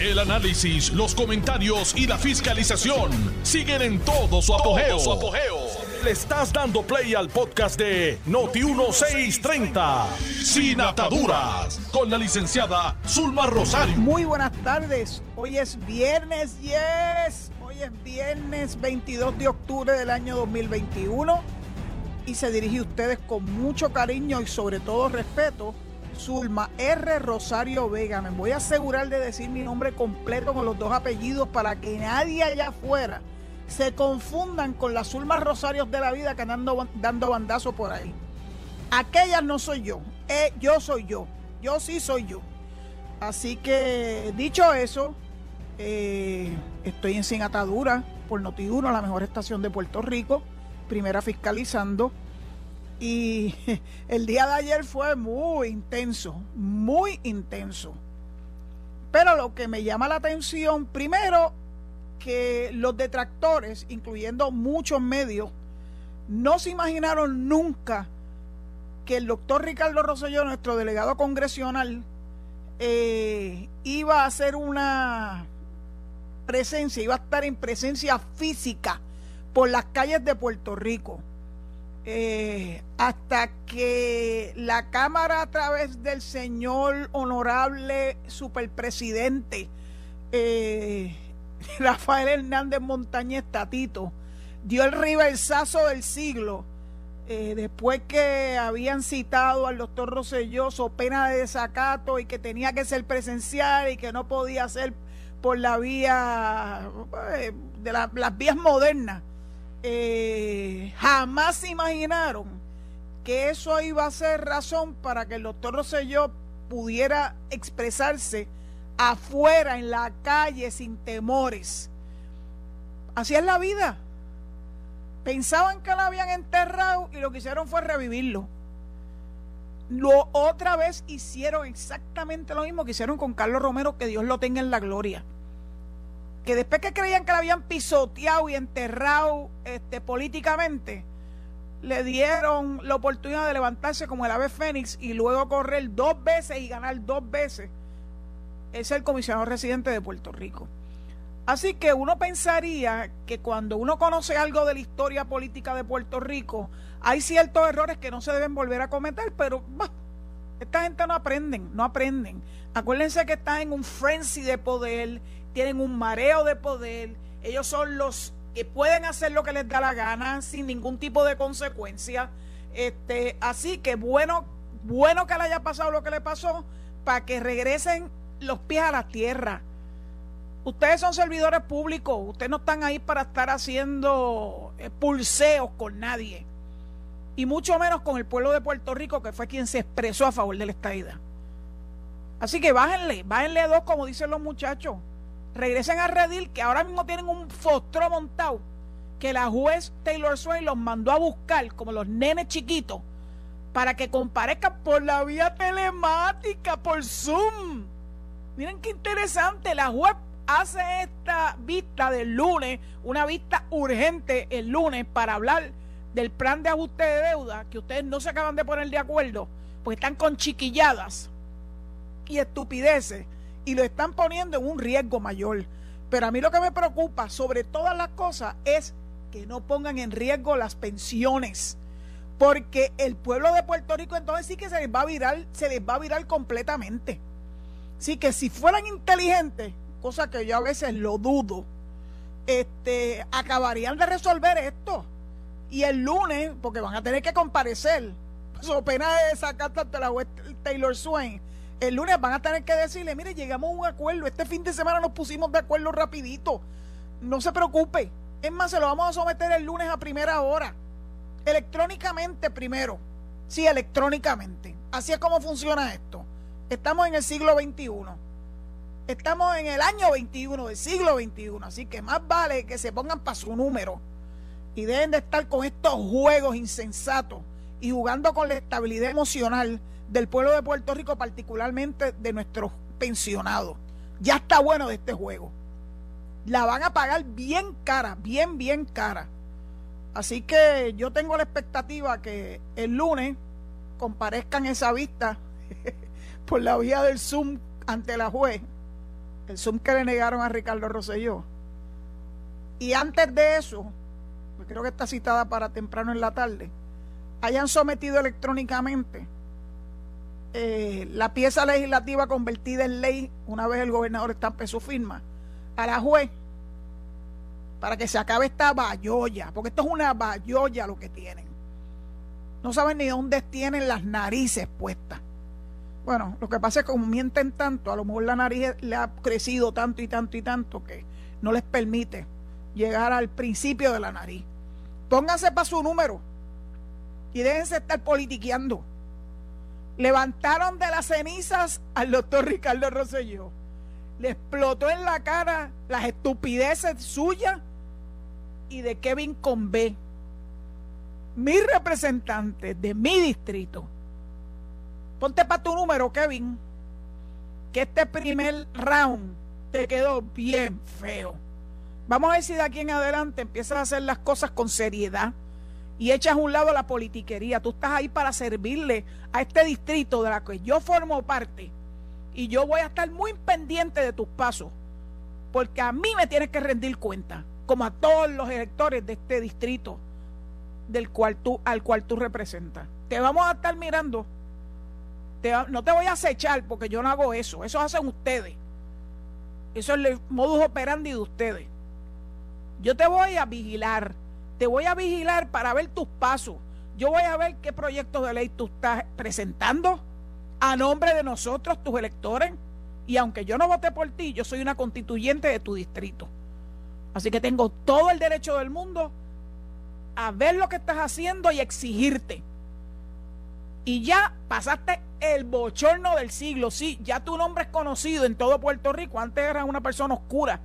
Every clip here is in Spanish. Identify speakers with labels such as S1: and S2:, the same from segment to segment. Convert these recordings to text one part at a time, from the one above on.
S1: El análisis, los comentarios y la fiscalización siguen en todo su apogeo. Le estás dando play al podcast de Noti1630, Sin Ataduras, con la licenciada Zulma Rosario.
S2: Muy buenas tardes. Hoy es viernes, yes. Hoy es viernes 22 de octubre del año 2021 y se dirige a ustedes con mucho cariño y sobre todo respeto Zulma R. Rosario Vega. Me voy a asegurar de decir mi nombre completo con los dos apellidos para que nadie allá afuera se confundan con las Zulma Rosarios de la vida que andan dando bandazo por ahí. Aquella no soy yo, eh, yo soy yo, yo sí soy yo. Así que dicho eso, eh, estoy en Sin Atadura por Noti1, la mejor estación de Puerto Rico, primera fiscalizando. Y el día de ayer fue muy intenso, muy intenso. Pero lo que me llama la atención, primero, que los detractores, incluyendo muchos medios, no se imaginaron nunca que el doctor Ricardo Rosselló, nuestro delegado congresional, eh, iba a hacer una presencia, iba a estar en presencia física por las calles de Puerto Rico. Eh, hasta que la Cámara a través del señor honorable superpresidente eh, Rafael Hernández Montañez Tatito dio el riversazo del siglo eh, después que habían citado al doctor Roselloso pena de desacato y que tenía que ser presencial y que no podía ser por la vía de las vías modernas eh, jamás imaginaron que eso iba a ser razón para que el doctor Rosselló pudiera expresarse afuera, en la calle, sin temores. Así es la vida. Pensaban que lo habían enterrado y lo que hicieron fue revivirlo. Lo otra vez hicieron exactamente lo mismo que hicieron con Carlos Romero, que Dios lo tenga en la gloria que después que creían que la habían pisoteado y enterrado este, políticamente, le dieron la oportunidad de levantarse como el ave fénix y luego correr dos veces y ganar dos veces. Es el comisionado residente de Puerto Rico. Así que uno pensaría que cuando uno conoce algo de la historia política de Puerto Rico, hay ciertos errores que no se deben volver a cometer, pero esta gente no aprenden, no aprenden. Acuérdense que están en un frenzy de poder tienen un mareo de poder, ellos son los que pueden hacer lo que les da la gana sin ningún tipo de consecuencia. Este, así que bueno, bueno que le haya pasado lo que le pasó para que regresen los pies a la tierra. Ustedes son servidores públicos, ustedes no están ahí para estar haciendo eh, pulseos con nadie. Y mucho menos con el pueblo de Puerto Rico, que fue quien se expresó a favor de la estadía. Así que bájenle, bájenle dos, como dicen los muchachos regresen a Redil, que ahora mismo tienen un fostro montado, que la juez Taylor Swain los mandó a buscar, como los nenes chiquitos, para que comparezcan por la vía telemática, por Zoom. Miren qué interesante, la juez hace esta vista del lunes, una vista urgente el lunes para hablar del plan de ajuste de deuda, que ustedes no se acaban de poner de acuerdo, porque están con chiquilladas y estupideces y lo están poniendo en un riesgo mayor. Pero a mí lo que me preocupa sobre todas las cosas es que no pongan en riesgo las pensiones. Porque el pueblo de Puerto Rico entonces sí que se les va a virar, se les va a virar completamente. Sí que si fueran inteligentes, cosa que yo a veces lo dudo, este, acabarían de resolver esto. Y el lunes, porque van a tener que comparecer, so pena de sacar ante la Taylor Swain, el lunes van a tener que decirle, mire, llegamos a un acuerdo, este fin de semana nos pusimos de acuerdo rapidito, no se preocupe, es más, se lo vamos a someter el lunes a primera hora, electrónicamente primero, sí, electrónicamente, así es como funciona esto, estamos en el siglo XXI, estamos en el año 21 del siglo XXI, así que más vale que se pongan para su número y deben de estar con estos juegos insensatos y jugando con la estabilidad emocional del pueblo de Puerto Rico, particularmente de nuestros pensionados. Ya está bueno de este juego. La van a pagar bien cara, bien, bien cara. Así que yo tengo la expectativa que el lunes comparezcan esa vista por la vía del Zoom ante la juez el Zoom que le negaron a Ricardo Rosselló. Y antes de eso, creo que está citada para temprano en la tarde, hayan sometido electrónicamente eh, la pieza legislativa convertida en ley una vez el gobernador estampe su firma a la juez para que se acabe esta bayoya, porque esto es una bayoya lo que tienen. No saben ni dónde tienen las narices puestas. Bueno, lo que pasa es que como mienten tanto, a lo mejor la nariz le ha crecido tanto y tanto y tanto que no les permite llegar al principio de la nariz. Pónganse para su número y déjense estar politiqueando. Levantaron de las cenizas al doctor Ricardo Rosselló. Le explotó en la cara las estupideces suyas y de Kevin Convé, mi representante de mi distrito. Ponte para tu número, Kevin, que este primer round te quedó bien feo. Vamos a ver si de aquí en adelante empiezas a hacer las cosas con seriedad y echas a un lado la politiquería. Tú estás ahí para servirle a este distrito de la que yo formo parte y yo voy a estar muy pendiente de tus pasos porque a mí me tienes que rendir cuenta como a todos los electores de este distrito del cual tú, al cual tú representas. Te vamos a estar mirando. no te voy a acechar porque yo no hago eso. Eso hacen ustedes. Eso es el modus operandi de ustedes. Yo te voy a vigilar. Te voy a vigilar para ver tus pasos. Yo voy a ver qué proyectos de ley tú estás presentando a nombre de nosotros, tus electores. Y aunque yo no voté por ti, yo soy una constituyente de tu distrito. Así que tengo todo el derecho del mundo a ver lo que estás haciendo y exigirte. Y ya pasaste el bochorno del siglo. Sí, ya tu nombre es conocido en todo Puerto Rico. Antes eras una persona oscura,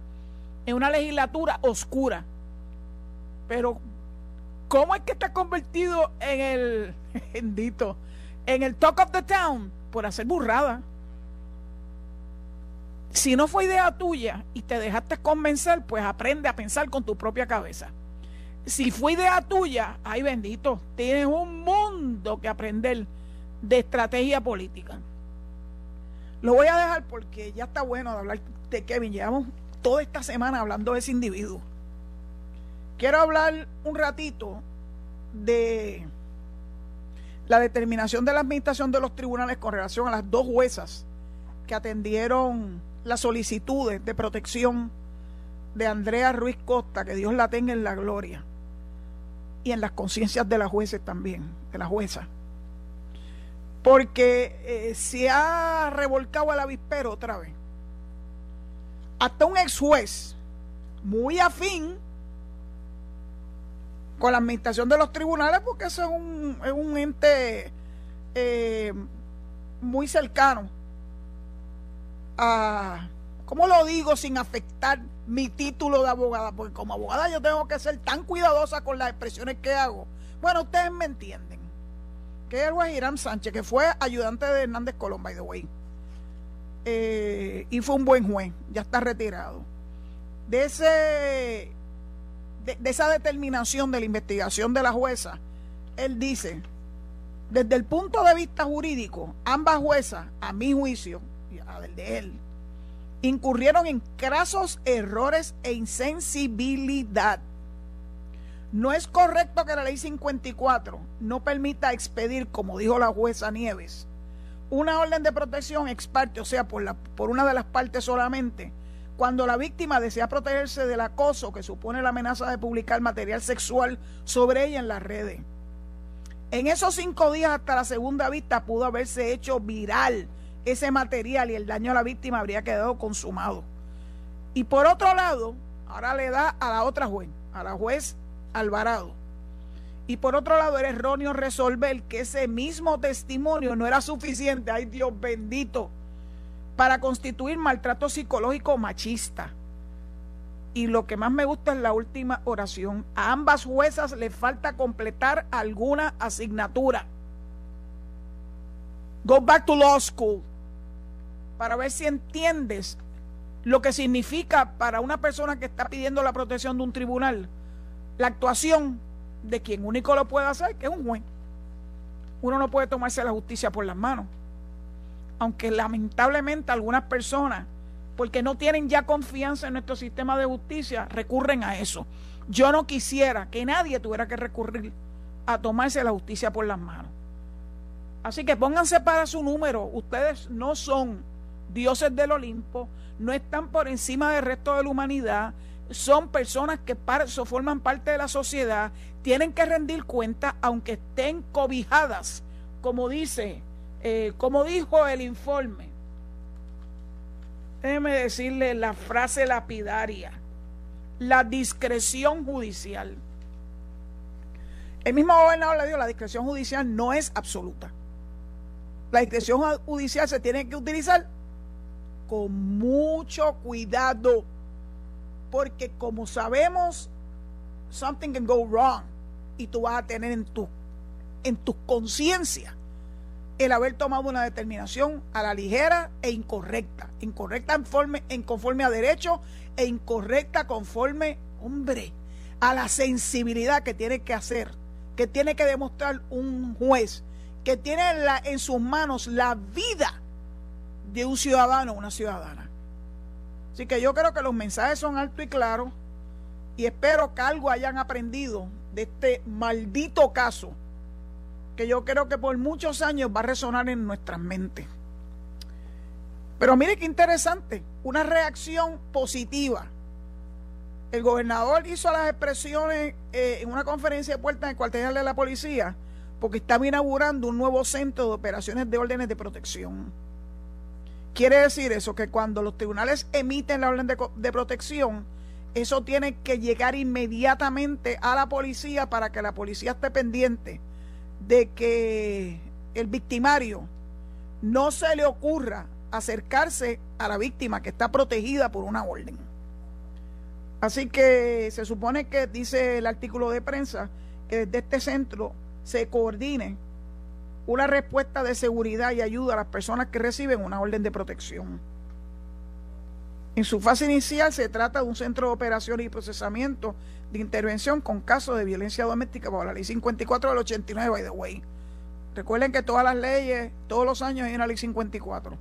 S2: en una legislatura oscura. Pero, ¿cómo es que estás convertido en el, bendito, en el talk of the town? Por hacer burrada. Si no fue idea tuya y te dejaste convencer, pues aprende a pensar con tu propia cabeza. Si fue idea tuya, ay bendito, tienes un mundo que aprender de estrategia política. Lo voy a dejar porque ya está bueno de hablar de Kevin. Llevamos toda esta semana hablando de ese individuo. Quiero hablar un ratito de la determinación de la administración de los tribunales con relación a las dos juezas que atendieron las solicitudes de protección de Andrea Ruiz Costa, que Dios la tenga en la gloria, y en las conciencias de las jueces también, de la jueza. Porque eh, se ha revolcado al avispero otra vez. Hasta un ex juez, muy afín con la administración de los tribunales, porque eso es un, es un ente eh, muy cercano a, ¿cómo lo digo sin afectar mi título de abogada? Porque como abogada yo tengo que ser tan cuidadosa con las expresiones que hago. Bueno, ustedes me entienden. Que es el juez Irán Sánchez, que fue ayudante de Hernández Colón, by the way. Eh, y fue un buen juez, ya está retirado. De ese de esa determinación de la investigación de la jueza, él dice, desde el punto de vista jurídico, ambas juezas, a mi juicio, del de él, incurrieron en crasos errores e insensibilidad. No es correcto que la ley 54 no permita expedir, como dijo la jueza Nieves, una orden de protección ex parte, o sea, por, la, por una de las partes solamente, cuando la víctima desea protegerse del acoso que supone la amenaza de publicar material sexual sobre ella en las redes. En esos cinco días hasta la segunda vista pudo haberse hecho viral ese material y el daño a la víctima habría quedado consumado. Y por otro lado, ahora le da a la otra juez, a la juez Alvarado. Y por otro lado, era erróneo resolver que ese mismo testimonio no era suficiente, ay Dios bendito, para constituir maltrato psicológico machista. Y lo que más me gusta es la última oración. A ambas juezas le falta completar alguna asignatura. Go back to law school para ver si entiendes lo que significa para una persona que está pidiendo la protección de un tribunal la actuación de quien único lo puede hacer, que es un juez. Uno no puede tomarse la justicia por las manos. Aunque lamentablemente algunas personas porque no tienen ya confianza en nuestro sistema de justicia, recurren a eso. Yo no quisiera que nadie tuviera que recurrir a tomarse la justicia por las manos. Así que pónganse para su número. Ustedes no son dioses del Olimpo, no están por encima del resto de la humanidad, son personas que forman parte de la sociedad, tienen que rendir cuenta aunque estén cobijadas, como dice, eh, como dijo el informe. Déjeme decirle la frase lapidaria, la discreción judicial. El mismo gobernador le dijo, la discreción judicial no es absoluta. La discreción judicial se tiene que utilizar con mucho cuidado, porque como sabemos, something can go wrong y tú vas a tener en tu, en tu conciencia el haber tomado una determinación a la ligera e incorrecta, incorrecta conforme, en conforme a derecho e incorrecta conforme, hombre, a la sensibilidad que tiene que hacer, que tiene que demostrar un juez, que tiene en sus manos la vida de un ciudadano o una ciudadana. Así que yo creo que los mensajes son altos y claros y espero que algo hayan aprendido de este maldito caso que yo creo que por muchos años va a resonar en nuestras mentes. Pero mire qué interesante, una reacción positiva. El gobernador hizo las expresiones eh, en una conferencia de puertas en el cuartel de la policía porque estaba inaugurando un nuevo centro de operaciones de órdenes de protección. Quiere decir eso, que cuando los tribunales emiten la orden de, de protección, eso tiene que llegar inmediatamente a la policía para que la policía esté pendiente de que el victimario no se le ocurra acercarse a la víctima que está protegida por una orden. Así que se supone que dice el artículo de prensa que desde este centro se coordine una respuesta de seguridad y ayuda a las personas que reciben una orden de protección. En su fase inicial se trata de un centro de operaciones y procesamiento de intervención con casos de violencia doméstica bajo la ley 54 del 89, by the way. Recuerden que todas las leyes, todos los años hay una ley 54.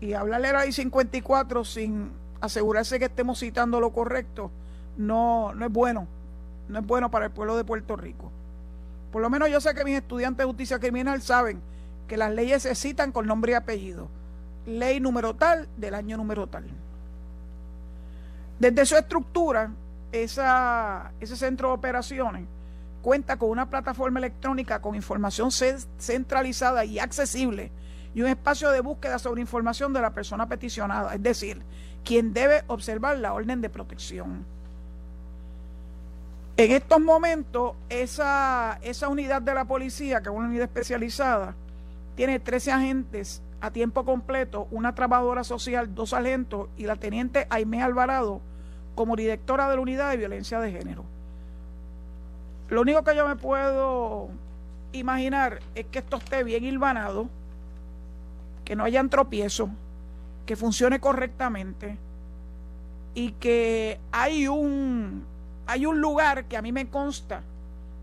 S2: Y hablarle de la ley 54 sin asegurarse que estemos citando lo correcto, no, no es bueno. No es bueno para el pueblo de Puerto Rico. Por lo menos yo sé que mis estudiantes de justicia criminal saben que las leyes se citan con nombre y apellido. Ley número tal del año número tal. Desde su estructura, ese centro de operaciones cuenta con una plataforma electrónica con información centralizada y accesible y un espacio de búsqueda sobre información de la persona peticionada, es decir, quien debe observar la orden de protección. En estos momentos, esa, esa unidad de la policía, que es una unidad especializada, tiene 13 agentes a tiempo completo, una trabajadora social, dos agentes y la teniente Aimé Alvarado como directora de la unidad de violencia de género. Lo único que yo me puedo imaginar es que esto esté bien hilvanado, que no hayan tropiezos, que funcione correctamente y que hay un, hay un lugar que a mí me consta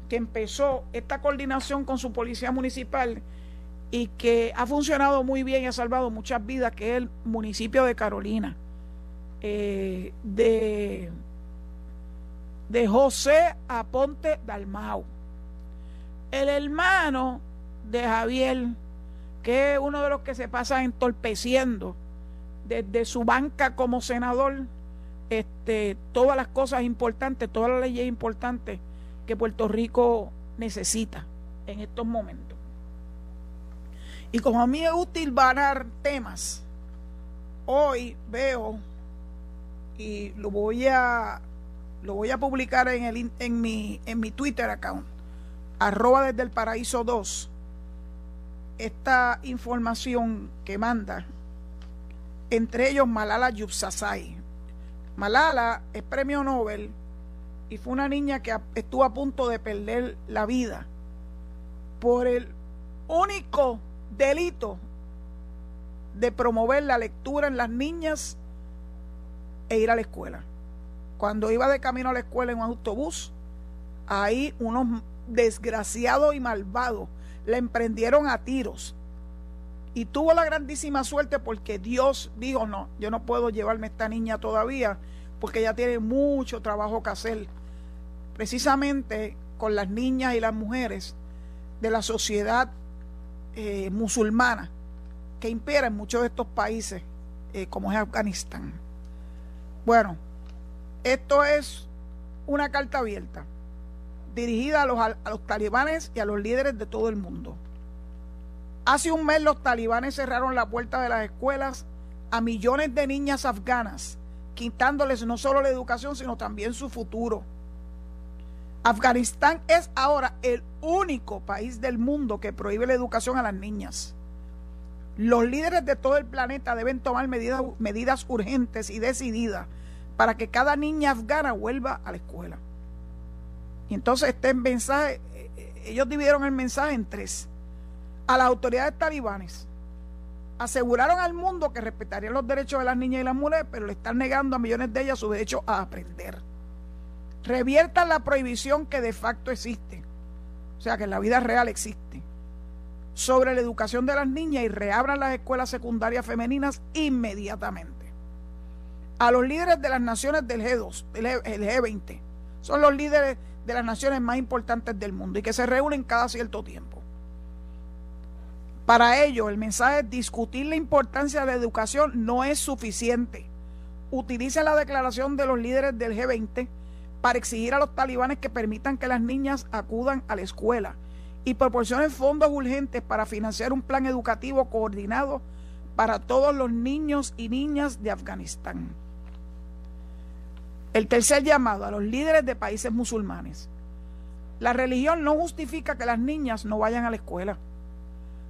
S2: que empezó esta coordinación con su policía municipal y que ha funcionado muy bien y ha salvado muchas vidas, que es el municipio de Carolina. Eh, de, de José Aponte Dalmau. El hermano de Javier, que es uno de los que se pasa entorpeciendo desde su banca como senador, este, todas las cosas importantes, todas las leyes importantes que Puerto Rico necesita en estos momentos. Y como a mí es útil varar temas, hoy veo y lo voy a lo voy a publicar en el en mi en mi Twitter account. Arroba desde el paraíso 2 esta información que manda entre ellos Malala Yousafzai. Malala es premio Nobel y fue una niña que estuvo a punto de perder la vida por el único delito de promover la lectura en las niñas e ir a la escuela. Cuando iba de camino a la escuela en un autobús, ahí unos desgraciados y malvados le emprendieron a tiros Y tuvo la grandísima suerte porque Dios dijo, no, yo no puedo llevarme a esta niña todavía porque ella tiene mucho trabajo que hacer. Precisamente con las niñas y las mujeres de la sociedad eh, musulmana que impera en muchos de estos países, eh, como es Afganistán. Bueno, esto es una carta abierta dirigida a los, talibanes y a los líderes de todo el mundo. Hace un mes los talibanes cerraron la puerta de las escuelas a millones de niñas afganas, quitándoles no solo la educación, sino también su futuro. Afganistán es ahora el único país del mundo que prohíbe la educación a las niñas. Los líderes de todo el planeta deben tomar medidas, medidas urgentes y decididas para que cada niña afgana vuelva a la escuela. Y entonces este mensaje, eh, ellos dividieron el mensaje en tres. A las autoridades talibanes, aseguraron al mundo que respetarían los derechos de las niñas y las mujeres, pero le están negando a millones de ellas su derecho a aprender. Reviertan la prohibición que de facto existe, o sea que en la vida real existe sobre la educación de las niñas y reabran las escuelas secundarias femeninas inmediatamente. A los líderes de las naciones del G2, el G20, son los líderes de las naciones más importantes del mundo y que se reúnen cada cierto tiempo. Para ello, el mensaje es discutir la importancia de la educación no es suficiente. Utilicen la declaración de los líderes del G20 para exigir a los talibanes que permitan que las niñas acudan a la escuela y proporcionen fondos urgentes para financiar un plan educativo coordinado para todos los niños y niñas de Afganistán. El tercer llamado a los líderes de países musulmanes. La religión no justifica que las niñas no vayan a la escuela.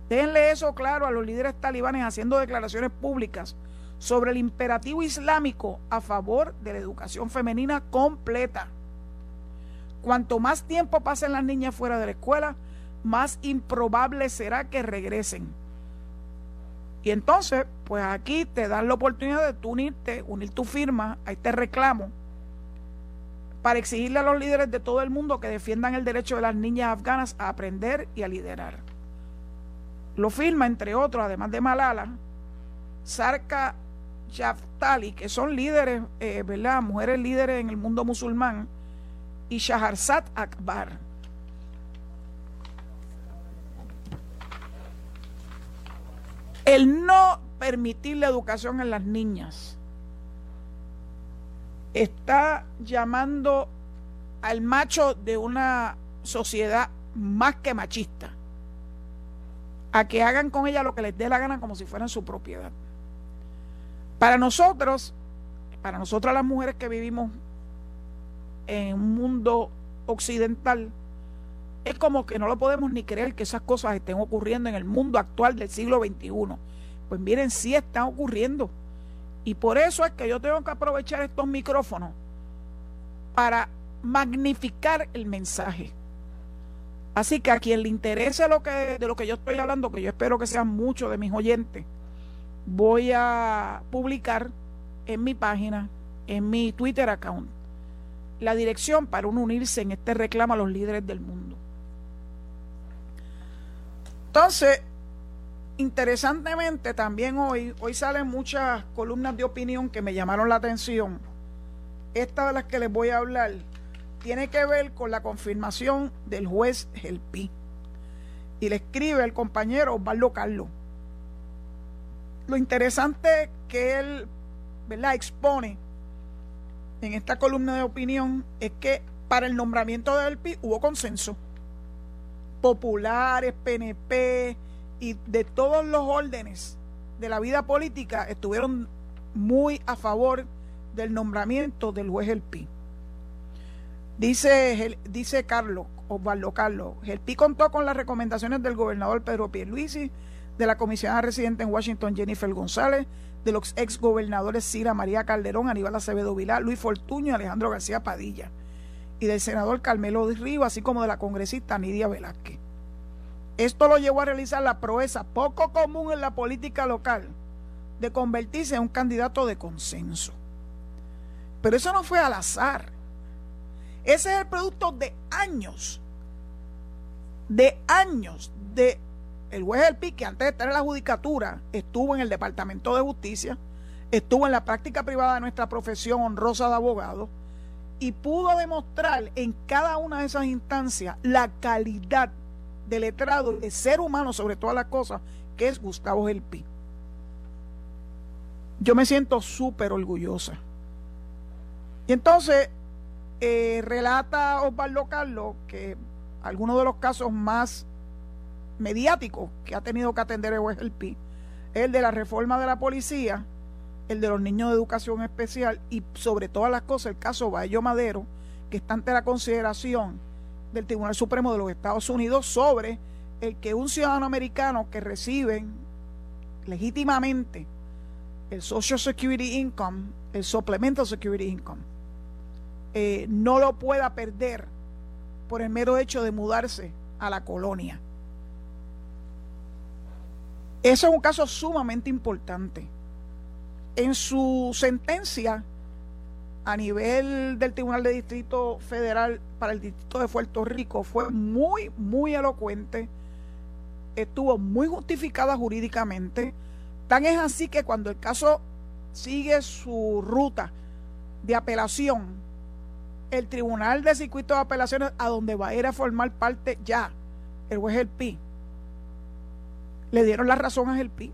S2: Déjenle eso claro a los líderes talibanes haciendo declaraciones públicas sobre el imperativo islámico a favor de la educación femenina completa. Cuanto más tiempo pasen las niñas fuera de la escuela, más improbable será que regresen. Y entonces, pues aquí te dan la oportunidad de tú unirte, unir tu firma a este reclamo para exigirle a los líderes de todo el mundo que defiendan el derecho de las niñas afganas a aprender y a liderar. Lo firma, entre otros, además de Malala, Sarka Yaftali, que son líderes, eh, ¿verdad? Mujeres líderes en el mundo musulmán, y Shaharzad Akbar. El no permitir la educación en las niñas está llamando al macho de una sociedad más que machista a que hagan con ella lo que les dé la gana como si fueran su propiedad. Para nosotros, para nosotras las mujeres que vivimos en un mundo occidental, es como que no lo podemos ni creer que esas cosas estén ocurriendo en el mundo actual del siglo XXI. Pues miren, sí están ocurriendo. Y por eso es que yo tengo que aprovechar estos micrófonos para magnificar el mensaje. Así que a quien le interese lo que, de lo que yo estoy hablando, que yo espero que sean muchos de mis oyentes, voy a publicar en mi página, en mi Twitter account, la dirección para uno unirse en este reclamo a los líderes del mundo. Entonces, interesantemente también hoy, hoy salen muchas columnas de opinión que me llamaron la atención. Esta de las que les voy a hablar tiene que ver con la confirmación del juez Gelpi. Y le escribe el compañero Osvaldo Carlos. Lo interesante que él expone en esta columna de opinión es que para el nombramiento de Gelpi hubo consenso populares, PNP y de todos los órdenes de la vida política estuvieron muy a favor del nombramiento del juez El Pi. Dice, dice Carlos, Osvaldo Carlos, el Pi contó con las recomendaciones del gobernador Pedro Pierluisi, de la comisionada residente en Washington Jennifer González, de los ex gobernadores Cira María Calderón, Aníbal Acevedo Vilá, Luis Fortuño y Alejandro García Padilla y del senador Carmelo de Río, así como de la congresista Nidia Velázquez. Esto lo llevó a realizar la proeza poco común en la política local de convertirse en un candidato de consenso. Pero eso no fue al azar. Ese es el producto de años, de años de el juez El Pi, que antes de estar en la judicatura, estuvo en el Departamento de Justicia, estuvo en la práctica privada de nuestra profesión honrosa de abogado y pudo demostrar en cada una de esas instancias la calidad de letrado, de ser humano sobre todas las cosas, que es Gustavo Gelpi. Yo me siento súper orgullosa. Y entonces eh, relata Osvaldo Carlos que algunos de los casos más mediáticos que ha tenido que atender el es el de la reforma de la policía, el de los niños de educación especial y sobre todas las cosas el caso Bayo Madero, que está ante la consideración del Tribunal Supremo de los Estados Unidos sobre el que un ciudadano americano que recibe legítimamente el Social Security Income, el Supplemental Security Income, eh, no lo pueda perder por el mero hecho de mudarse a la colonia. Eso es un caso sumamente importante. En su sentencia, a nivel del Tribunal de Distrito Federal para el Distrito de Puerto Rico fue muy, muy elocuente, estuvo muy justificada jurídicamente. Tan es así que cuando el caso sigue su ruta de apelación, el Tribunal de Circuito de Apelaciones, a donde va a ir a formar parte ya el juez El Pi, le dieron la razón a El Pi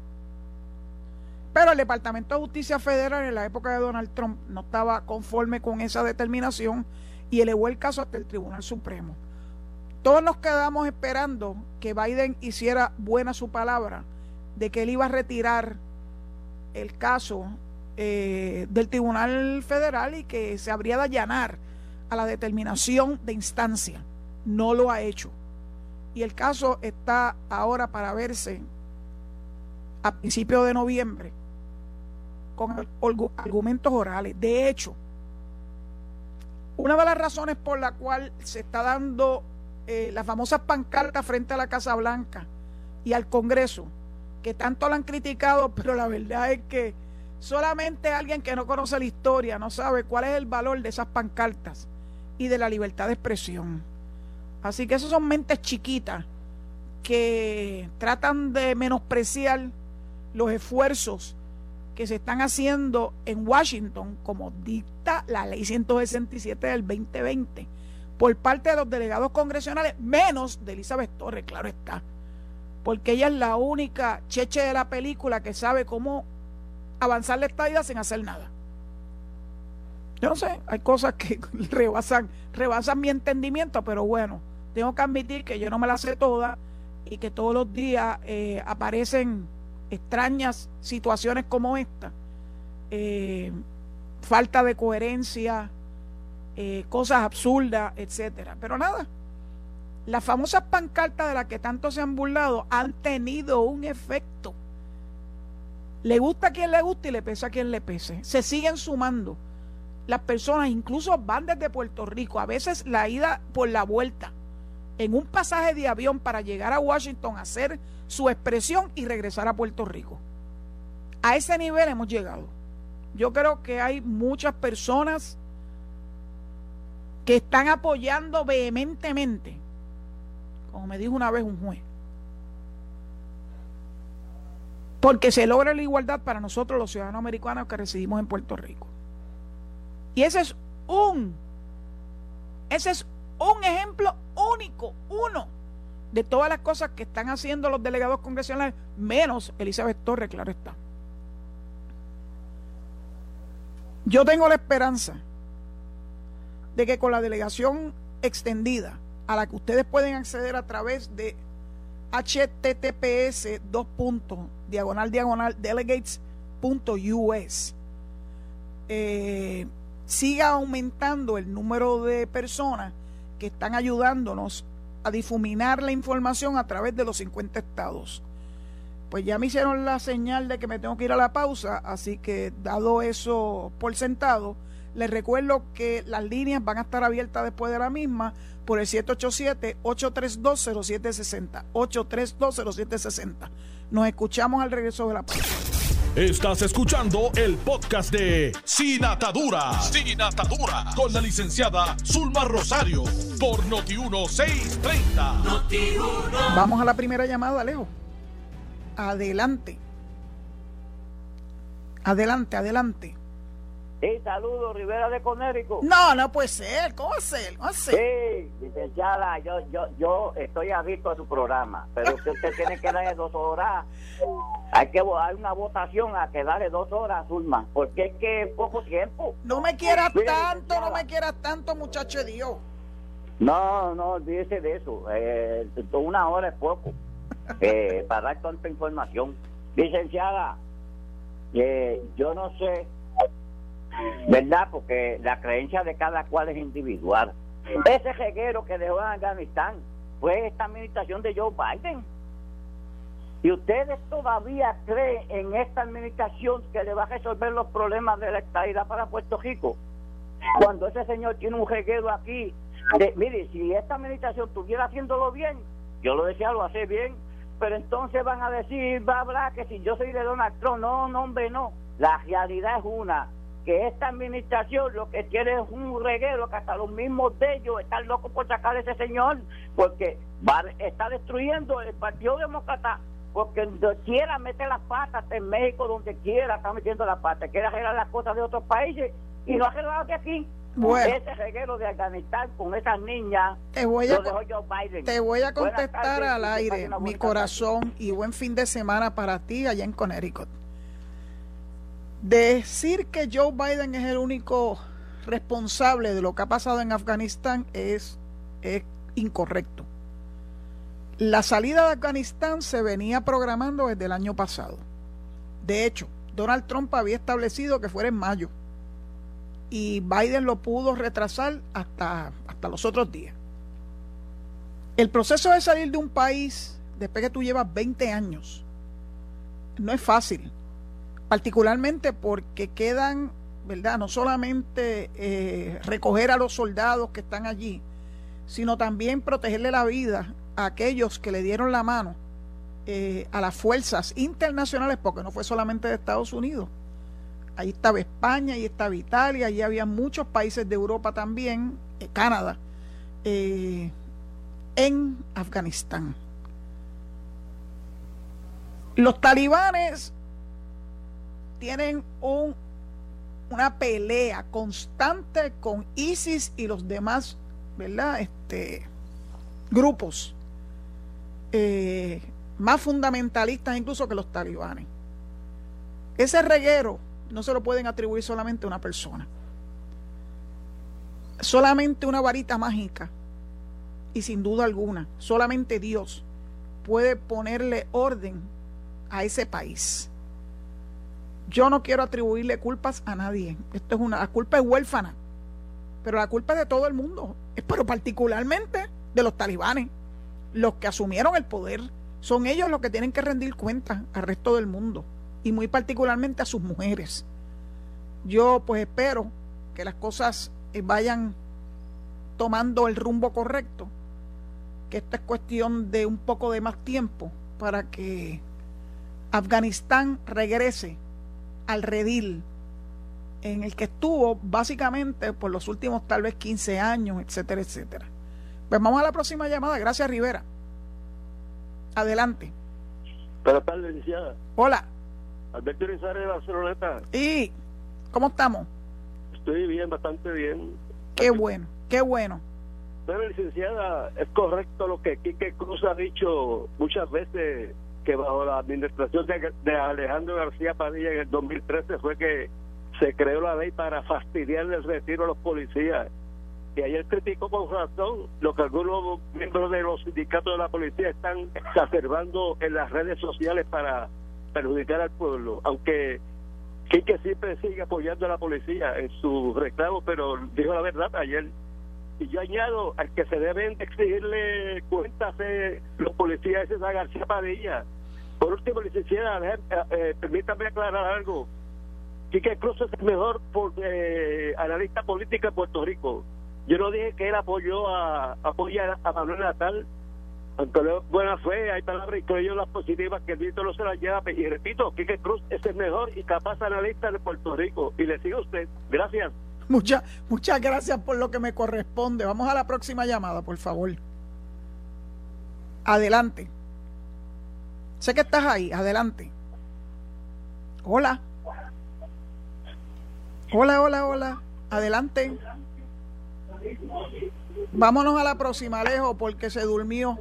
S2: pero el Departamento de Justicia Federal en la época de Donald Trump no estaba conforme con esa determinación y elevó el caso hasta el Tribunal Supremo. Todos nos quedamos esperando que Biden hiciera buena su palabra de que él iba a retirar el caso eh, del Tribunal Federal y que se habría de allanar a la determinación de instancia. No lo ha hecho. Y el caso está ahora para verse a principios de noviembre con argumentos orales. De hecho, una de las razones por la cual se está dando eh, las famosas pancartas frente a la Casa Blanca y al Congreso, que tanto la han criticado, pero la verdad es que solamente alguien que no conoce la historia no sabe cuál es el valor de esas pancartas y de la libertad de expresión. Así que esas son mentes chiquitas que tratan de menospreciar los esfuerzos que se están haciendo en Washington, como dicta la ley 167 del 2020, por parte de los delegados congresionales, menos de Elizabeth Torres, claro está, porque ella es la única cheche de la película que sabe cómo avanzar la estadía sin hacer nada. Yo no sé, hay cosas que rebasan, rebasan mi entendimiento, pero bueno, tengo que admitir que yo no me la sé toda y que todos los días eh, aparecen extrañas situaciones como esta, eh, falta de coherencia, eh, cosas absurdas, etcétera. Pero nada, las famosas pancartas de las que tanto se han burlado han tenido un efecto. Le gusta a quien le guste y le pesa a quien le pese. Se siguen sumando. Las personas incluso van desde Puerto Rico, a veces la ida por la vuelta, en un pasaje de avión para llegar a Washington a hacer su expresión y regresar a Puerto Rico. A ese nivel hemos llegado. Yo creo que hay muchas personas que están apoyando vehementemente, como me dijo una vez un juez, porque se logra la igualdad para nosotros los ciudadanos americanos que residimos en Puerto Rico. Y ese es un, ese es un ejemplo único, uno de todas las cosas que están haciendo los delegados congresionales, menos Elizabeth Torres, claro está. Yo tengo la esperanza de que con la delegación extendida a la que ustedes pueden acceder a través de https dos puntos diagonal diagonal delegates.us eh, siga aumentando el número de personas que están ayudándonos a difuminar la información a través de los 50 estados. Pues ya me hicieron la señal de que me tengo que ir a la pausa, así que dado eso por sentado, les recuerdo que las líneas van a estar abiertas después de la misma por el 787-832-0760. 832-0760. Nos escuchamos al regreso de la pausa.
S1: Estás escuchando el podcast de Sin Atadura. Sin Atadura. Con la licenciada Zulma Rosario. Por Noti1630.
S2: Vamos a la primera llamada, Alejo. Adelante. Adelante, adelante.
S3: Sí, saludos, Rivera de Conérico.
S2: No, no puede ser. ¿Cómo ser? ¿Cómo ser?
S3: Sí, licenciada, yo, yo, yo estoy adicto a su programa, pero usted, usted tiene que darle dos horas. Hay que hay una votación a que darle dos horas, Zulma, porque es que es poco tiempo.
S2: No me quieras tanto, no me quieras tanto, muchacho de Dios.
S3: No, no, olvídese de eso. Eh, una hora es poco eh, para dar tanta información. Licenciada, eh, yo no sé ¿verdad? Porque la creencia de cada cual es individual. Ese reguero que dejó en Afganistán fue esta administración de Joe Biden. Y ustedes todavía creen en esta administración que le va a resolver los problemas de la estadidad para Puerto Rico. Cuando ese señor tiene un reguero aquí, mire, si esta administración estuviera haciéndolo bien, yo lo decía, lo hace bien, pero entonces van a decir, va a hablar que si yo soy de Donald Trump, no, no, hombre, no. La realidad es una, que esta administración lo que tiene es un reguero que hasta los mismos de ellos están locos por sacar a ese señor porque va, está destruyendo el Partido Demócrata porque donde quiera mete las patas en México donde quiera está metiendo las patas quiere arreglar las cosas de otros países y no arreglar de aquí. Ese reguero de Afganistán con esas niñas
S2: te voy a, te voy a contestar al aire mi corazón y buen fin de semana para ti allá en Connecticut Decir que Joe Biden es el único responsable de lo que ha pasado en Afganistán es, incorrecto. La salida de Afganistán se venía programando desde el año pasado. De hecho, Donald Trump había establecido que fuera en mayo y Biden lo pudo retrasar hasta, hasta los otros días. El proceso de salir de un país después que tú llevas 20 años no es fácil particularmente porque quedan, ¿verdad? No solamente eh, recoger a los soldados que están allí, sino también protegerle la vida a aquellos que le dieron la mano eh, a las fuerzas internacionales, porque no fue solamente de Estados Unidos. Ahí estaba España, ahí estaba Italia, ahí había muchos países de Europa también, eh, Canadá, en Afganistán. Los talibanes tienen un, una pelea constante con ISIS y los demás, ¿verdad? Este, grupos eh, más fundamentalistas incluso que los talibanes. Ese reguero no se lo pueden atribuir solamente a una persona. Solamente una varita mágica y sin duda alguna, solamente Dios puede ponerle orden a ese país. Yo no quiero atribuirle culpas a nadie. Esto es una, la culpa es huérfana. Pero la culpa es de todo el mundo. Pero particularmente de los talibanes. Los que asumieron el poder. Son ellos los que tienen que rendir cuentas al resto del mundo. Y muy particularmente a sus mujeres. Yo pues espero que las cosas eh, vayan tomando el rumbo correcto. Que esta es cuestión de un poco de más tiempo para que Afganistán regrese al redil en el que estuvo básicamente por los últimos tal vez 15 años, etcétera, etcétera. Pues vamos a la próxima llamada. Gracias, Rivera. Adelante.
S4: Buenas tardes, licenciada.
S2: Hola.
S4: Alberto Rizarre de Barceloneta.
S2: ¿Y cómo estamos?
S4: Estoy bien, bastante bien.
S2: Qué bueno, qué bueno.
S4: Pero, licenciada, es correcto lo que Quique Cruz ha dicho muchas veces que bajo la administración de, Alejandro García Padilla en el 2013 fue que se creó la ley para fastidiar el retiro a los policías. Y ayer criticó con razón lo que algunos miembros de los sindicatos de la policía están exacerbando en las redes sociales para perjudicar al pueblo. Aunque Quique siempre sigue apoyando a la policía en su reclamo, pero dijo la verdad ayer. Y yo añado al que se deben exigirle cuentas de los policías es a García Padilla por último, licenciada, eh, permítame aclarar algo. Quique Cruz es el mejor eh, analista político de Puerto Rico. Yo no dije que él apoyó a apoyar a Manuel Natal, aunque buena fe, hay palabras y yo las positivas que el viento no se las lleva. Y repito, Quique Cruz es el mejor y capaz analista de Puerto Rico. Y le sigo a usted. Gracias.
S2: Muchas, muchas gracias por lo que me corresponde. Vamos a la próxima llamada, por favor. Adelante. Sé que estás ahí, adelante. Hola. Hola, hola, hola. Adelante. Vámonos a la próxima, Alejo, porque se durmió.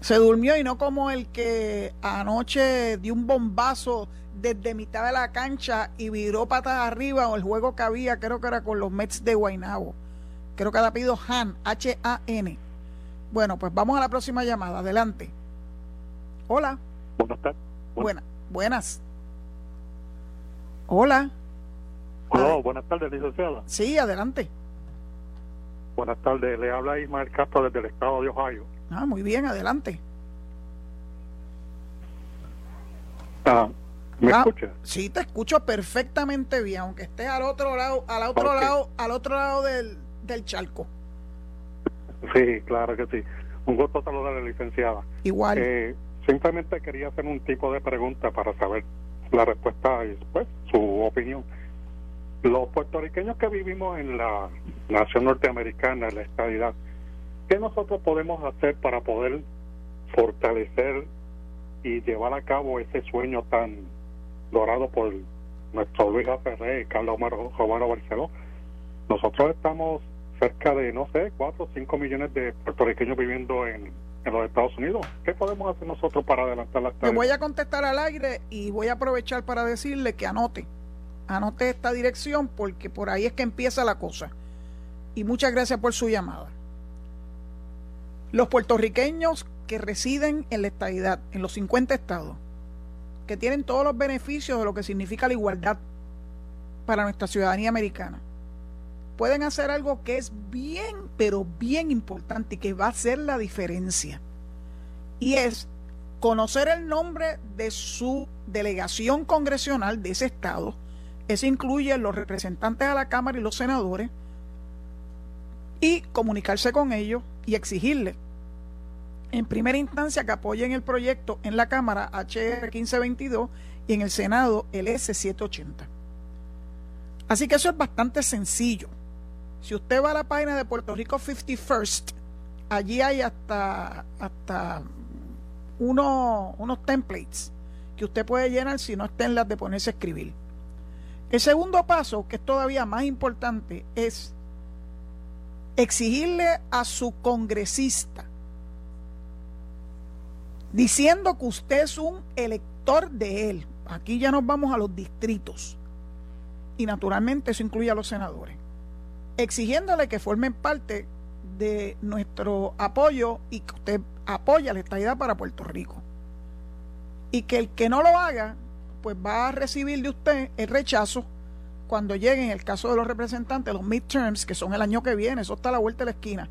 S2: Se durmió y no como el que anoche dio un bombazo desde mitad de la cancha y viró patas arriba o el juego que había, creo que era con los Mets de Guaynabo. Creo que ha pedido Han, H-A-N. Bueno, pues vamos a la próxima llamada. Adelante. Hola.
S5: Buenas tardes.
S2: Buenas. Buenas. Hola.
S5: Hola, buenas tardes, licenciada.
S2: Sí, adelante.
S5: Buenas tardes, le habla Ismael Castro desde el estado de Ohio.
S2: Ah, muy bien, adelante.
S5: Ah, ¿Me
S2: Ah,
S5: escucha?
S2: Sí, te escucho perfectamente bien, aunque estés al otro lado, al otro lado, al otro lado del, del charco.
S5: Sí, claro que sí. Un gusto saludarle, licenciada.
S2: Igual.
S5: Eh, simplemente quería hacer un tipo de pregunta para saber la respuesta y pues, su opinión. Los puertorriqueños que vivimos en la nación norteamericana, en la estadidad, ¿qué nosotros podemos hacer para poder fortalecer y llevar a cabo ese sueño tan dorado por nuestro Luis Ferrer y Carlos Romero Barceló? Nosotros estamos cerca de, no sé, 4 o 5 millones de puertorriqueños viviendo en, en los Estados Unidos. ¿Qué podemos hacer nosotros para adelantar la
S2: Le
S5: estadidad?
S2: voy a contestar al aire y voy a aprovechar para decirle que anote. Anote esta dirección porque por ahí es que empieza la cosa. Y muchas gracias por su llamada. Los puertorriqueños que residen en la estadidad, en los 50 estados, que tienen todos los beneficios de lo que significa la igualdad para nuestra ciudadanía americana, pueden hacer algo que es bien, pero bien importante y que va a hacer la diferencia. Y es conocer el nombre de su delegación congresional de ese estado. Eso incluye los representantes a la Cámara y los senadores. Y comunicarse con ellos y exigirle, en primera instancia, que apoyen el proyecto en la Cámara HR 1522 y en el Senado el S780. Así que eso es bastante sencillo. Si usted va a la página de Puerto Rico 51st, allí hay hasta, hasta uno- unos templates que usted puede llenar si no está en las de ponerse a escribir. El segundo paso, que es todavía más importante, es exigirle a su congresista, diciendo que usted es un elector de él. Aquí ya nos vamos a los distritos. Y naturalmente eso incluye a los senadores. Exigiéndole que formen parte de nuestro apoyo y que usted apoya la estadidad para Puerto Rico. Y que el que no lo haga, pues va a recibir de usted el rechazo cuando lleguen, en el caso de los representantes, los midterms, que son el año que viene, eso está a la vuelta de la esquina.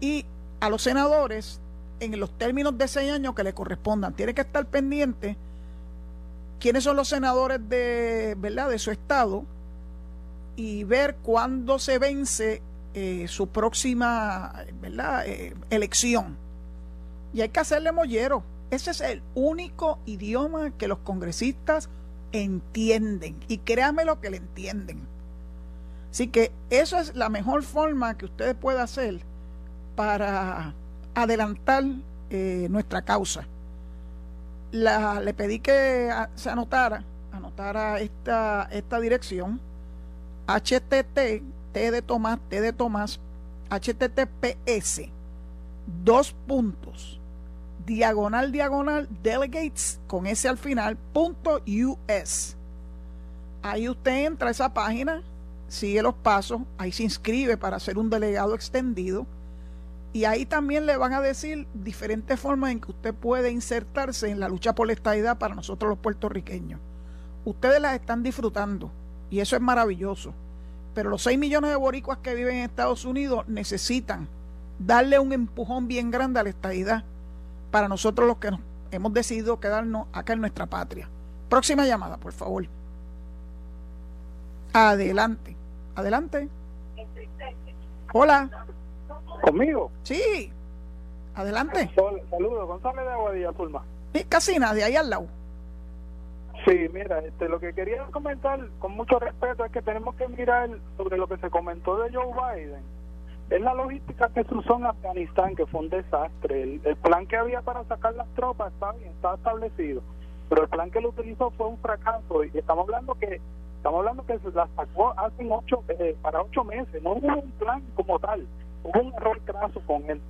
S2: Y a los senadores, en los términos de seis años que le correspondan, tiene que estar pendiente quiénes son los senadores de, ¿verdad? de su estado y ver cuándo se vence eh, su próxima. Eh, elección. Y hay que hacerle mollero. Ese es el único idioma que los congresistas entienden. Y créanme lo que le entienden. Así que eso es la mejor forma que ustedes pueden hacer para adelantar eh, nuestra causa. La, le pedí que se anotara, anotara esta, esta dirección, htt, T de Tomás, T de Tomás, https, dos puntos, diagonal, diagonal, delegates, con S al final, punto US. Ahí usted entra a esa página, sigue los pasos, ahí se inscribe para ser un delegado extendido y ahí también le van a decir diferentes formas en que usted puede insertarse en la lucha por la estadidad para nosotros los puertorriqueños. Ustedes las están disfrutando y eso es maravilloso. Pero los 6 millones de boricuas que viven en Estados Unidos necesitan darle un empujón bien grande a la estadidad para nosotros los que nos hemos decidido quedarnos acá en nuestra patria. Próxima llamada, por favor. Adelante. Adelante. Hola.
S6: ¿Conmigo?
S2: Sí. Adelante.
S6: Saludos, González de Aguadilla, Tulma.
S2: Sí, casi nadie, ahí al lado.
S6: Sí, mira, este, lo que quería comentar con mucho respeto es que tenemos que mirar sobre lo que se comentó de Joe Biden, es la logística que se usó en Afganistán, que fue un desastre. El, plan que había para sacar las tropas está bien, está establecido, pero el plan que lo utilizó fue un fracaso. Y estamos hablando que estamos hablando que se la sacó hace ocho, eh, para ocho meses. No hubo un plan como tal, hubo un error craso con él.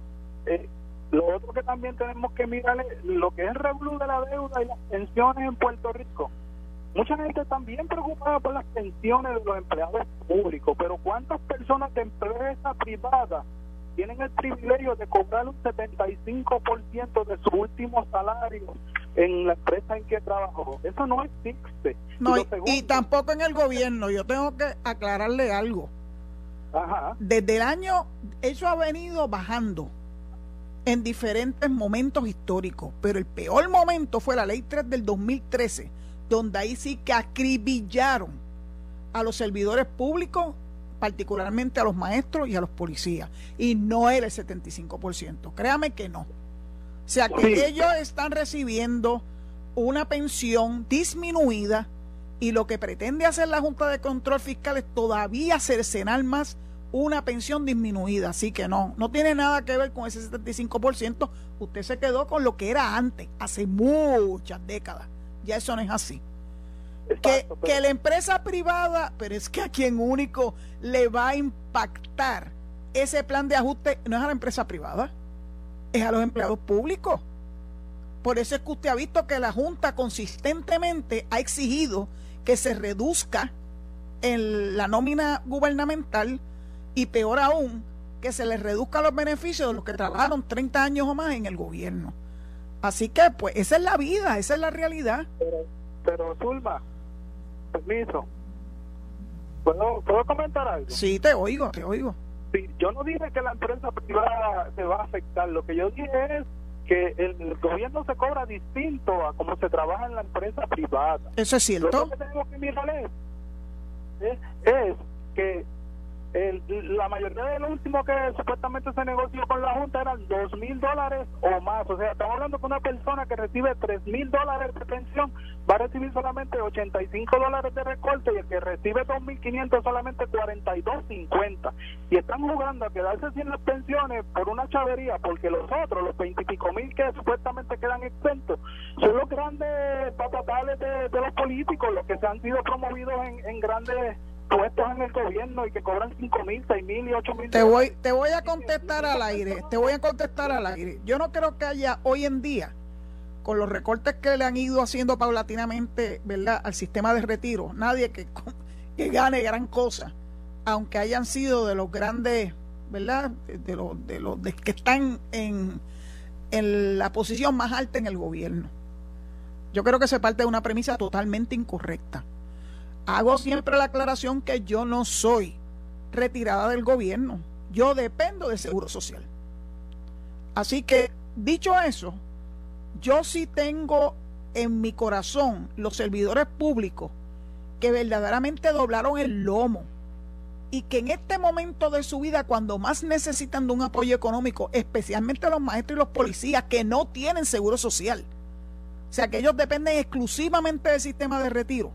S6: Eh, lo otro que también tenemos que mirar es lo que es el revuelo de la deuda y las pensiones en Puerto Rico. Mucha gente también preocupada por las pensiones de los empleados públicos, pero ¿cuántas personas de empresa privada tienen el privilegio de cobrar un 75% de su último salario en la empresa en que trabajó? Eso no existe.
S2: No, y, tampoco en el gobierno. Yo tengo que aclararle algo. Ajá. Desde el año, eso ha venido bajando en diferentes momentos históricos, pero el peor momento fue la ley 3 del 2013 donde ahí sí que acribillaron a los servidores públicos, particularmente a los maestros y a los policías. Y no era el 75%, créame que no. O sea que ellos están recibiendo una pensión disminuida y lo que pretende hacer la Junta de Control Fiscal es todavía cercenar más una pensión disminuida. Así que no, no tiene nada que ver con ese 75%. Usted se quedó con lo que era antes, hace muchas décadas ya eso no es así. que, que la empresa privada, pero es que a quien único le va a impactar ese plan de ajuste no es a la empresa privada, es a los empleados públicos. Por eso es que usted ha visto que la Junta consistentemente ha exigido que se reduzca en la nómina gubernamental y peor aún, que se les reduzca los beneficios de los que trabajaron 30 años o más en el gobierno. Así que, pues, esa es la vida, esa es la realidad.
S6: Pero, pero Zulma, permiso. ¿Puedo, ¿Puedo comentar algo?
S2: Sí, te oigo, te oigo.
S6: Sí, yo no dije que la empresa privada se va a afectar. Lo que yo dije es que el gobierno se cobra distinto a cómo se trabaja en la empresa privada.
S2: Eso es cierto.
S6: Lo que tenemos que mirar es, es que el, la mayoría de lo último que supuestamente se negoció con la Junta eran dos mil dólares o más. O sea, estamos hablando de una persona que recibe tres mil dólares de pensión va a recibir solamente 85 dólares de recorte y el que recibe 2.500 solamente 42.50. Y están jugando a quedarse sin las pensiones por una chavería, porque los otros, los 20 mil que supuestamente quedan exentos, son los grandes patatales de, los políticos, los que se han sido promovidos en grandes puestos en el gobierno y que cobran 5 mil, 6 mil y 8 mil.
S2: Te voy, te voy a contestar al aire, te voy a contestar al aire. Yo no creo que haya hoy en día, con los recortes que le han ido haciendo paulatinamente, ¿verdad?, al sistema de retiro, nadie que, que gane gran cosa, aunque hayan sido de los grandes, ¿verdad?, de los, de los que están en, en la posición más alta en el gobierno. Yo creo que se parte de una premisa totalmente incorrecta hago siempre la aclaración que yo no soy retirada del gobierno. Yo dependo del Seguro Social. Así que, dicho eso, yo sí tengo en mi corazón los servidores públicos que verdaderamente doblaron el lomo y que en este momento de su vida, cuando más necesitan de un apoyo económico, especialmente los maestros y los policías que no tienen seguro social, o sea que ellos dependen exclusivamente del sistema de retiro,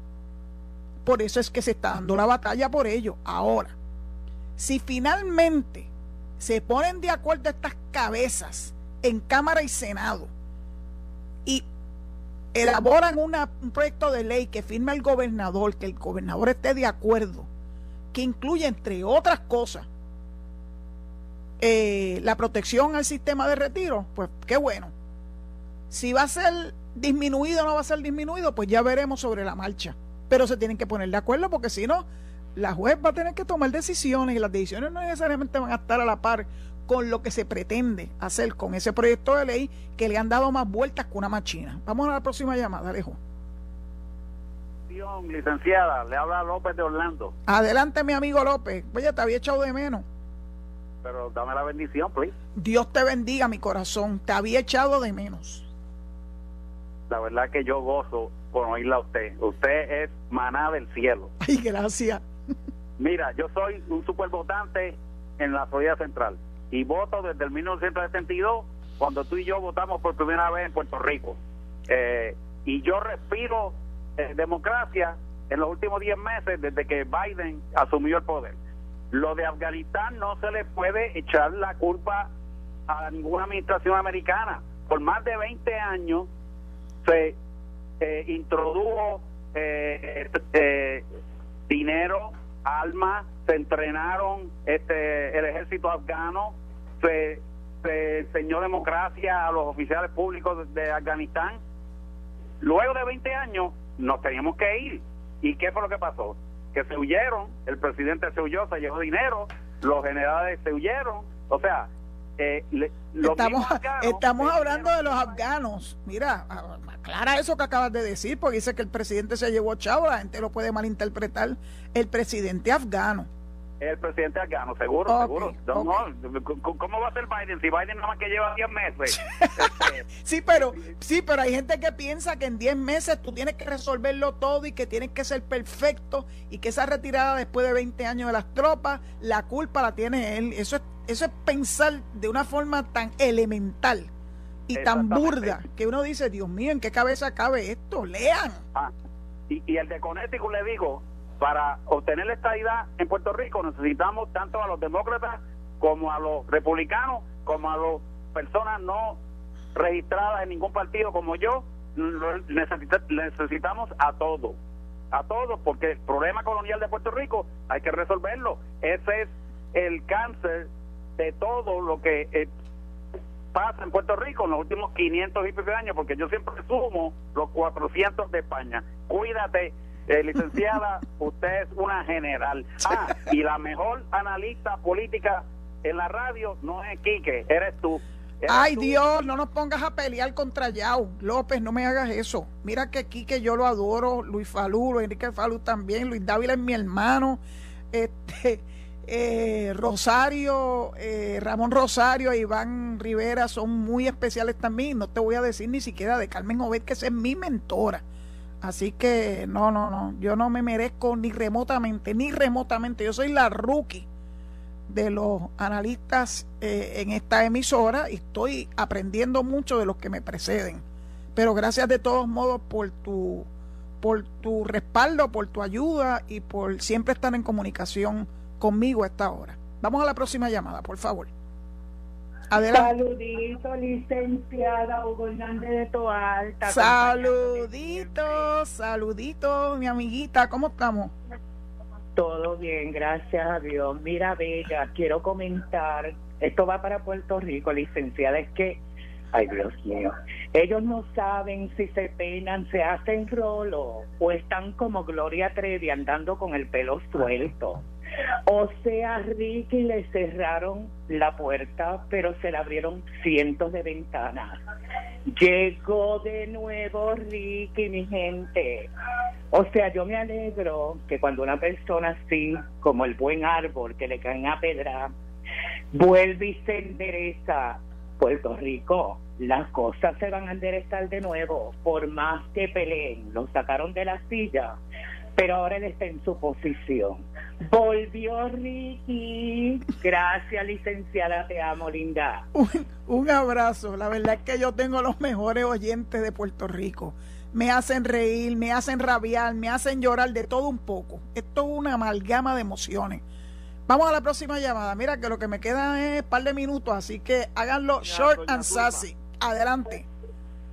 S2: por eso es que se está dando la batalla por ello. Ahora, si finalmente se ponen de acuerdo estas cabezas en Cámara y Senado y elaboran un proyecto de ley que firma el gobernador, que el gobernador esté de acuerdo, que incluye, entre otras cosas, eh, la protección al sistema de retiro, pues qué bueno. Si va a ser disminuido o no va a ser disminuido, pues ya veremos sobre la marcha pero se tienen que poner de acuerdo porque si no, la juez va a tener que tomar decisiones y las decisiones no necesariamente van a estar a la par con lo que se pretende hacer con ese proyecto de ley que le han dado más vueltas que una machina. Vamos a la próxima llamada, Alejo.
S7: Licenciada, le habla López de Orlando.
S2: Adelante, mi amigo López. Oye, te había echado de menos.
S7: Pero dame la bendición, please.
S2: Dios te bendiga, mi corazón. Te había echado de menos.
S7: La verdad que yo gozo con oírla a usted. Usted es maná del cielo.
S2: Ay, gracias.
S7: Mira, yo soy un supervotante en la Florida Central y voto desde el 1972 cuando tú y yo votamos por primera vez en Puerto Rico. Eh, y yo respiro eh, democracia en los últimos 10 meses desde que Biden asumió el poder. lo de Afganistán no se le puede echar la culpa a ninguna administración americana. Por más de 20 años se eh, introdujo eh, eh, dinero, armas, se entrenaron este, el ejército afgano, se, se enseñó democracia a los oficiales públicos de Afganistán. Luego de 20 años nos teníamos que ir. ¿Y qué fue lo que pasó? Que se huyeron, el presidente se huyó, se llevó dinero, los generales se huyeron. O sea, eh,
S2: estamos, estamos hablando de los afganos. Mira, aclara eso que acabas de decir, porque dice que el presidente se llevó chavo, la gente lo puede malinterpretar. El presidente afgano
S7: el presidente afgano, seguro, seguro. ¿Cómo va a ser Biden si Biden nada más que lleva 10 meses?
S2: Este, sí, pero sí, pero hay gente que piensa que en 10 meses tú tienes que resolverlo todo y que tienes que ser perfecto y que esa retirada después de 20 años de las tropas, la culpa la tiene él. Eso es, eso es pensar de una forma tan elemental y tan burda que uno dice, Dios mío, ¿en qué cabeza cabe esto? Lean.
S7: Ah, y, y el de Connecticut le digo, para obtener la estabilidad en Puerto Rico necesitamos tanto a los demócratas como a los republicanos, como a las personas no registradas en ningún partido como yo, necesitamos a todos, a todos, porque el problema colonial de Puerto Rico hay que resolverlo. Ese es el cáncer de todo lo que eh, pasa en Puerto Rico en los últimos 500 y pico de años, porque yo siempre sumo los 400 de España. Cuídate eh, licenciada, usted es una general. Ah, y la mejor analista política en la radio no es Quique, eres tú.
S2: Ay Dios, no nos pongas a pelear contra Yao. López, no me hagas eso. Mira que Quique yo lo adoro, Luis Falú, Enrique Falú también, Luis Dávila es mi hermano, este eh, Rosario, eh, Ramón Rosario e Iván Rivera son muy especiales también. No te voy a decir ni siquiera de Carmen Jovet, que es mi mentora. Así que no, no, no, yo no me merezco ni remotamente, ni remotamente. Yo soy la rookie de los analistas eh, en esta emisora y estoy aprendiendo mucho de los que me preceden. Pero gracias de todos modos por tu, por tu respaldo, por tu ayuda y por siempre estar en comunicación conmigo a esta hora. Vamos a la próxima llamada, por favor.
S8: Saludito, licenciada Hugo Hernández de Toalta.
S2: Saludito, saludito, mi amiguita, ¿cómo estamos?
S8: Todo bien, gracias a Dios. Mira, Bella, quiero comentar, esto va para Puerto Rico, licenciada, es que, ay Dios mío, ellos no saben si se peinan, se hacen rolo o están como Gloria Trevi andando con el pelo suelto. O sea, Ricky le cerraron la puerta, pero se le abrieron cientos de ventanas. Llegó de nuevo Ricky, mi gente. O sea, yo me alegro que cuando una persona así, como el buen árbol que le caen a pedra, vuelve y se endereza Puerto Rico, las cosas se van a enderezar de nuevo, por más que peleen, lo sacaron de la silla, pero ahora él está en su posición Volvió Ricky. Gracias, licenciada. Te amo, linda.
S2: Un, abrazo. La verdad es que yo tengo los mejores oyentes de Puerto Rico. Me hacen reír, me hacen rabiar, me hacen llorar de todo un poco. Esto es una amalgama de emociones. Vamos a la próxima llamada. Mira que lo que me queda es un par de minutos, así que háganlo short and sassy. Adelante.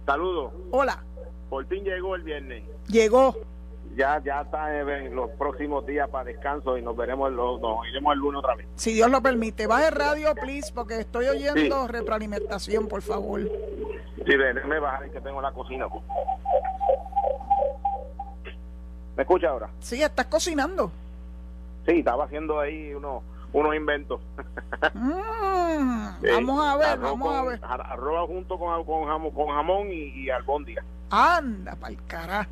S9: Saludos.
S2: Hola.
S9: Por fin llegó el viernes.
S2: Llegó
S9: ya ya está en los próximos días para descanso y nos veremos nos iremos el lunes otra vez.
S2: Si Dios lo permite. Baje radio, please, porque estoy oyendo retroalimentación, por favor.
S9: Sí, déjeme bajar que tengo la cocina. ¿Me escucha ahora?
S2: Sí, estás cocinando.
S9: Sí, estaba haciendo ahí unos unos inventos.
S2: Mm, vamos a ver, vamos a ver.
S9: Arroba junto con, con jamón, con jamón y, y albóndiga.
S2: Anda, para el carajo.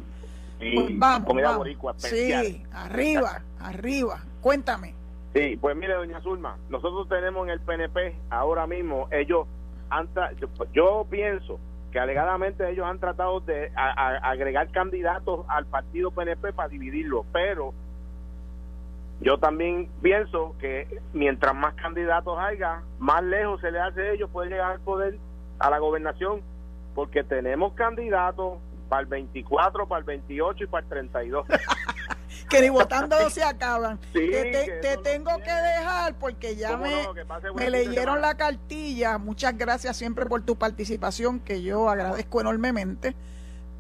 S9: Pues vamos,
S2: Sí, arriba, arriba. Cuéntame.
S9: Sí, pues mire, doña Zulma, nosotros tenemos en el PNP ahora mismo, ellos han yo, pienso que alegadamente ellos han tratado de agregar candidatos al partido PNP para dividirlo, pero yo también pienso que mientras más candidatos haya, más lejos se le hace a ellos poder llegar al poder, a la gobernación, porque tenemos candidatos para el 24, para el 28 y para el 32.
S2: que ni votando se acaban.
S9: Sí,
S2: te, te-
S9: que
S2: te
S9: eso no
S2: tengo que dejar porque ya
S9: ¿Cómo
S2: me,
S9: no?
S2: Me leyeron la cartilla. Muchas gracias siempre por tu participación, que yo agradezco enormemente.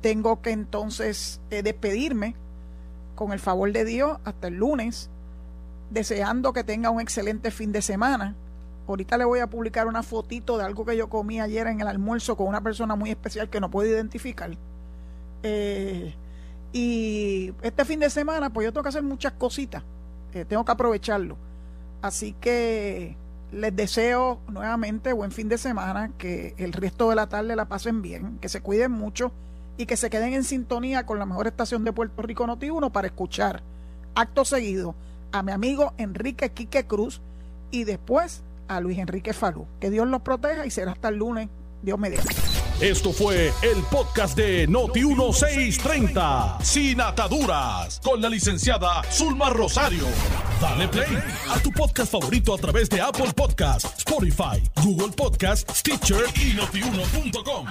S2: Tengo que entonces eh, despedirme con el favor de Dios hasta el lunes, deseando que tenga un excelente fin de semana. Ahorita le voy a publicar una fotito de algo que yo comí ayer en el almuerzo con una persona muy especial que no puedo identificar. Eh, y este fin de semana, pues yo tengo que hacer muchas cositas. Eh, tengo que aprovecharlo. Así que les deseo nuevamente buen fin de semana, que el resto de la tarde la pasen bien, que se cuiden mucho y que se queden en sintonía con la mejor estación de Puerto Rico Noti1 para escuchar acto seguido a mi amigo Enrique Quique Cruz y después a Luis Enrique Falú. Que Dios los proteja y será hasta el lunes. Dios mediante.
S1: Esto fue el podcast de Noti1630, sin ataduras, con la licenciada Zulma Rosario. Dale play a tu podcast favorito a través de Apple Podcasts, Spotify, Google Podcasts, Stitcher y notiuno.com.